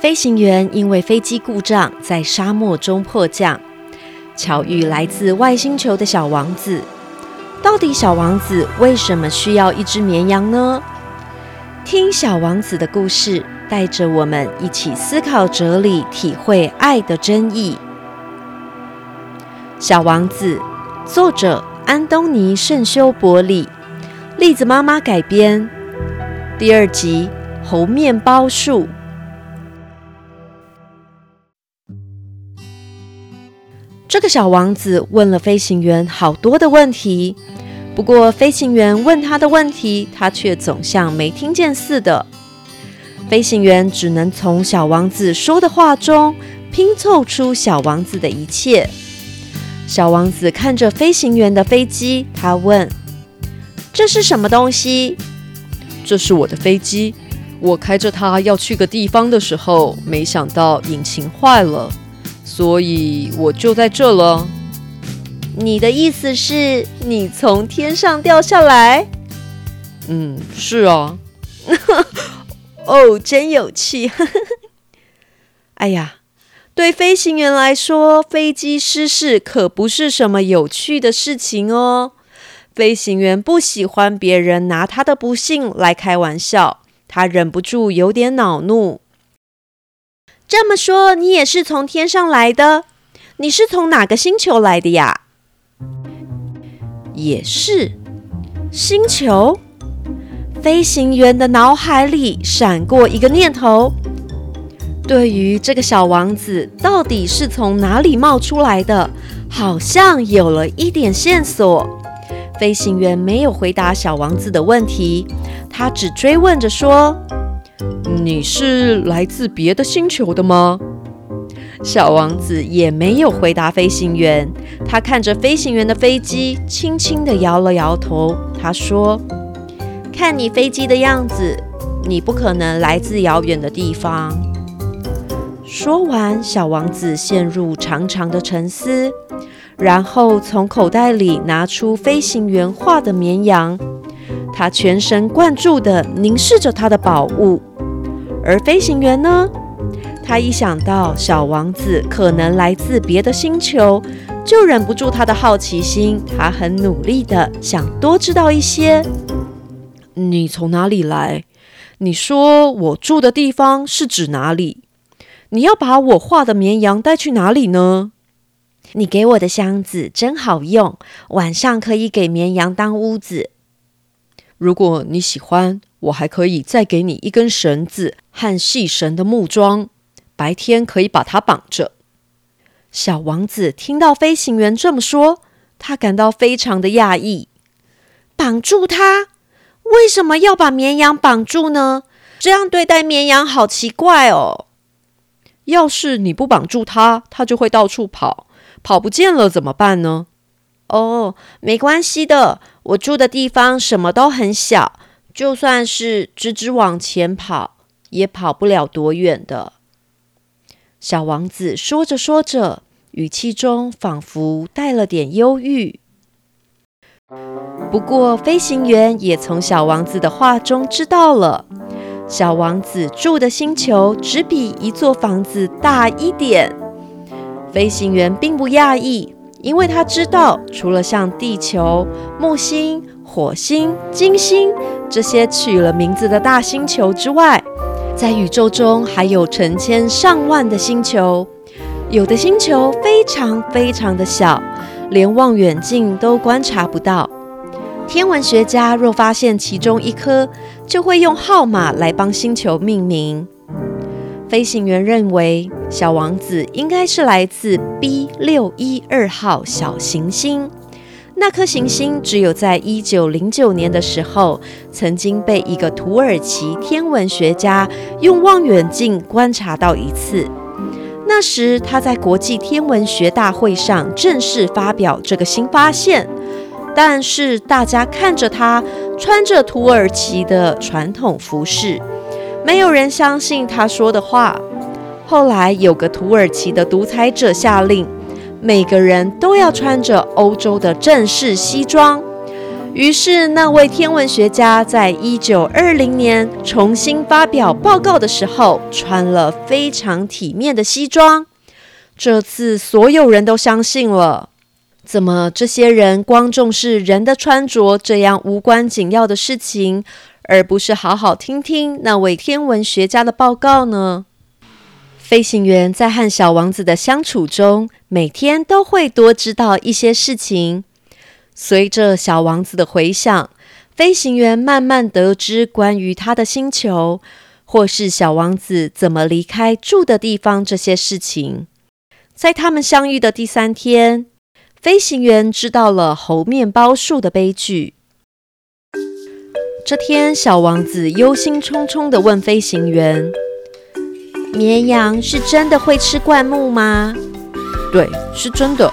飞行员因为飞机故障在沙漠中迫降，巧遇来自外星球的小王子。到底小王子为什么需要一只绵羊呢？听小王子的故事，带着我们一起思考哲理，体会爱的真意。小王子，作者安东尼·圣修伯里，栗子妈妈改编。第二集：猴面包树。这个小王子问了飞行员好多的问题，不过飞行员问他的问题，他却总像没听见似的。飞行员只能从小王子说的话中拼凑出小王子的一切。小王子看着飞行员的飞机，他问：“这是什么东西？”“这是我的飞机，我开着它要去个地方的时候，没想到引擎坏了。”所以我就在这了。你的意思是你从天上掉下来？嗯，是啊。哦，真有趣。哎呀，对飞行员来说，飞机失事可不是什么有趣的事情哦。飞行员不喜欢别人拿他的不幸来开玩笑，他忍不住有点恼怒。这么说，你也是从天上来的？你是从哪个星球来的呀？也是星球。飞行员的脑海里闪过一个念头：对于这个小王子到底是从哪里冒出来的，好像有了一点线索。飞行员没有回答小王子的问题，他只追问着说。你是来自别的星球的吗？小王子也没有回答飞行员。他看着飞行员的飞机，轻轻地摇了摇头。他说：“看你飞机的样子，你不可能来自遥远的地方。”说完，小王子陷入长长的沉思，然后从口袋里拿出飞行员画的绵羊。他全神贯注地凝视着他的宝物。而飞行员呢？他一想到小王子可能来自别的星球，就忍不住他的好奇心。他很努力的想多知道一些。你从哪里来？你说我住的地方是指哪里？你要把我画的绵羊带去哪里呢？你给我的箱子真好用，晚上可以给绵羊当屋子。如果你喜欢。我还可以再给你一根绳子和细绳的木桩，白天可以把它绑着。小王子听到飞行员这么说，他感到非常的讶异。绑住它？为什么要把绵羊绑住呢？这样对待绵羊好奇怪哦。要是你不绑住它，它就会到处跑，跑不见了怎么办呢？哦，没关系的，我住的地方什么都很小。就算是直直往前跑，也跑不了多远的。小王子说着说着，语气中仿佛带了点忧郁。不过，飞行员也从小王子的话中知道了，小王子住的星球只比一座房子大一点。飞行员并不讶异，因为他知道，除了像地球、木星。火星、金星这些取了名字的大星球之外，在宇宙中还有成千上万的星球。有的星球非常非常的小，连望远镜都观察不到。天文学家若发现其中一颗，就会用号码来帮星球命名。飞行员认为，小王子应该是来自 B 六一二号小行星。那颗行星只有在一九零九年的时候，曾经被一个土耳其天文学家用望远镜观察到一次。那时他在国际天文学大会上正式发表这个新发现，但是大家看着他穿着土耳其的传统服饰，没有人相信他说的话。后来有个土耳其的独裁者下令。每个人都要穿着欧洲的正式西装，于是，那位天文学家在一九二零年重新发表报告的时候，穿了非常体面的西装。这次，所有人都相信了。怎么，这些人光重视人的穿着这样无关紧要的事情，而不是好好听听那位天文学家的报告呢？飞行员在和小王子的相处中，每天都会多知道一些事情。随着小王子的回想，飞行员慢慢得知关于他的星球，或是小王子怎么离开住的地方这些事情。在他们相遇的第三天，飞行员知道了猴面包树的悲剧。这天，小王子忧心忡忡地问飞行员：“绵羊是真的会吃灌木吗？”“对，是真的。”“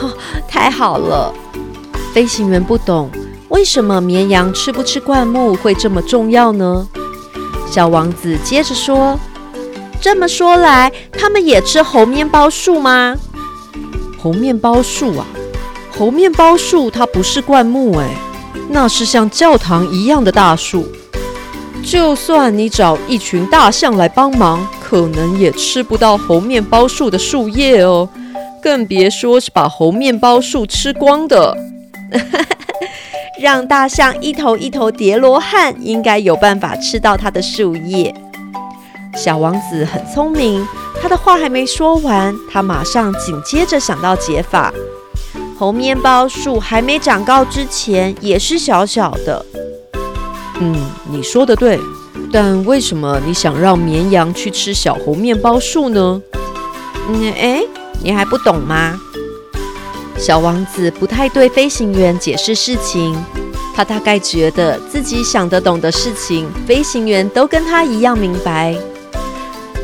哦，太好了。”飞行员不懂为什么绵羊吃不吃灌木会这么重要呢？小王子接着说：“这么说来，他们也吃猴面包树吗？猴面包树啊，猴面包树它不是灌木诶，那是像教堂一样的大树。就算你找一群大象来帮忙，可能也吃不到猴面包树的树叶哦，更别说是把猴面包树吃光的。”让大象一头一头叠罗汉，应该有办法吃到它的树叶。小王子很聪明，他的话还没说完，他马上紧接着想到解法。猴面包树还没长高之前，也是小小的。嗯，你说的对，但为什么你想让绵羊去吃小猴面包树呢？嗯，哎，你还不懂吗？小王子不太对飞行员解释事情，他大概觉得自己想得懂的事情，飞行员都跟他一样明白。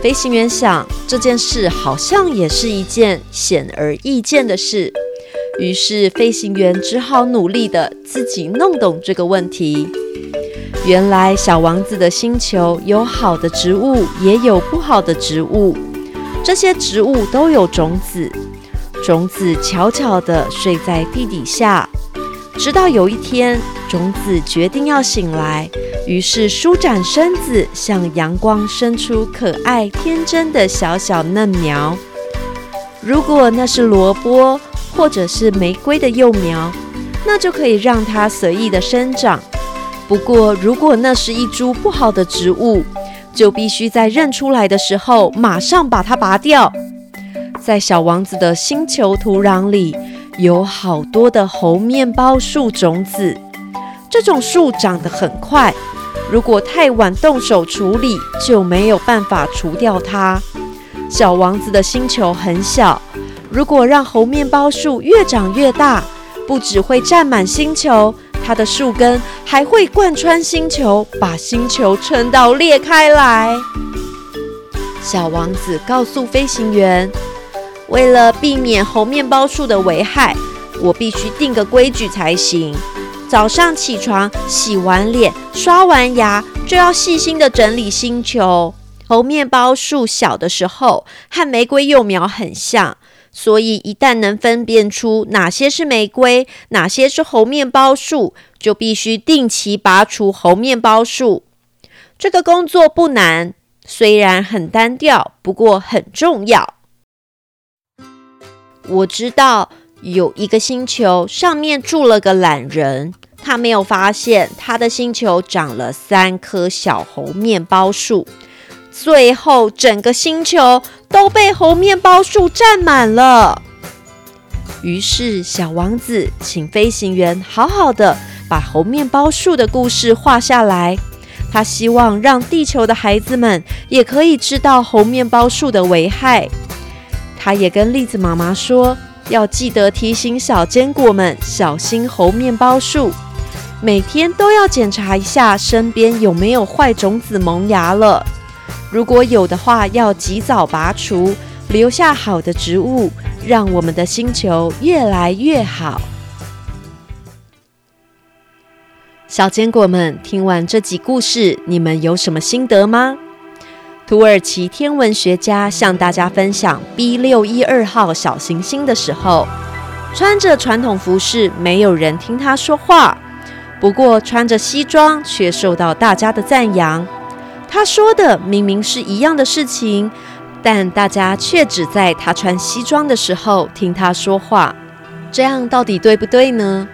飞行员想，这件事好像也是一件显而易见的事，于是飞行员只好努力的自己弄懂这个问题。原来，小王子的星球有好的植物，也有不好的植物，这些植物都有种子。种子悄悄地睡在地底下，直到有一天，种子决定要醒来，于是舒展身子，向阳光伸出可爱天真的小小嫩苗。如果那是萝卜或者是玫瑰的幼苗，那就可以让它随意的生长。不过，如果那是一株不好的植物，就必须在认出来的时候马上把它拔掉。在小王子的星球土壤里，有好多的猴面包树种子。这种树长得很快，如果太晚动手处理，就没有办法除掉它。小王子的星球很小，如果让猴面包树越长越大，不只会占满星球，它的树根还会贯穿星球，把星球撑到裂开来。小王子告诉飞行员。为了避免猴面包树的危害，我必须定个规矩才行。早上起床，洗完脸，刷完牙，就要细心的整理星球。猴面包树小的时候和玫瑰幼苗很像，所以一旦能分辨出哪些是玫瑰，哪些是猴面包树，就必须定期拔除猴面包树。这个工作不难，虽然很单调，不过很重要。我知道有一个星球上面住了个懒人，他没有发现他的星球长了三棵小猴面包树，最后整个星球都被猴面包树占满了。于是小王子请飞行员好好的把猴面包树的故事画下来，他希望让地球的孩子们也可以知道猴面包树的危害。他也跟栗子妈妈说，要记得提醒小坚果们小心猴面包树，每天都要检查一下身边有没有坏种子萌芽了。如果有的话，要及早拔除，留下好的植物，让我们的星球越来越好。小坚果们，听完这集故事，你们有什么心得吗？土耳其天文学家向大家分享 B 六一二号小行星的时候，穿着传统服饰，没有人听他说话。不过穿着西装却受到大家的赞扬。他说的明明是一样的事情，但大家却只在他穿西装的时候听他说话。这样到底对不对呢？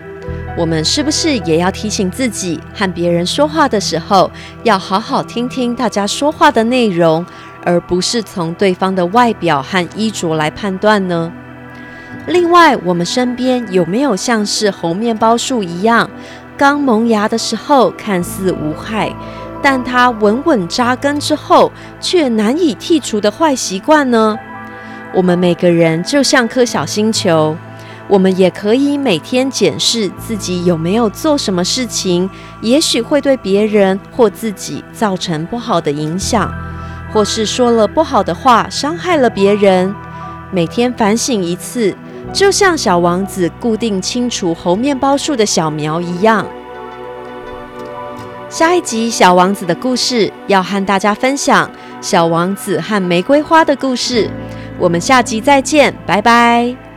我们是不是也要提醒自己，和别人说话的时候，要好好听听大家说话的内容，而不是从对方的外表和衣着来判断呢？另外，我们身边有没有像是红面包树一样？刚萌芽的时候看似无害，但它稳稳扎根之后却难以剔除的坏习惯呢？我们每个人就像颗小星球，我们也可以每天检视自己有没有做什么事情，也许会对别人或自己造成不好的影响，或是说了不好的话，伤害了别人。每天反省一次。就像小王子固定清除猴面包树的小苗一样。下一集小王子的故事要和大家分享小王子和玫瑰花的故事。我们下集再见，拜拜。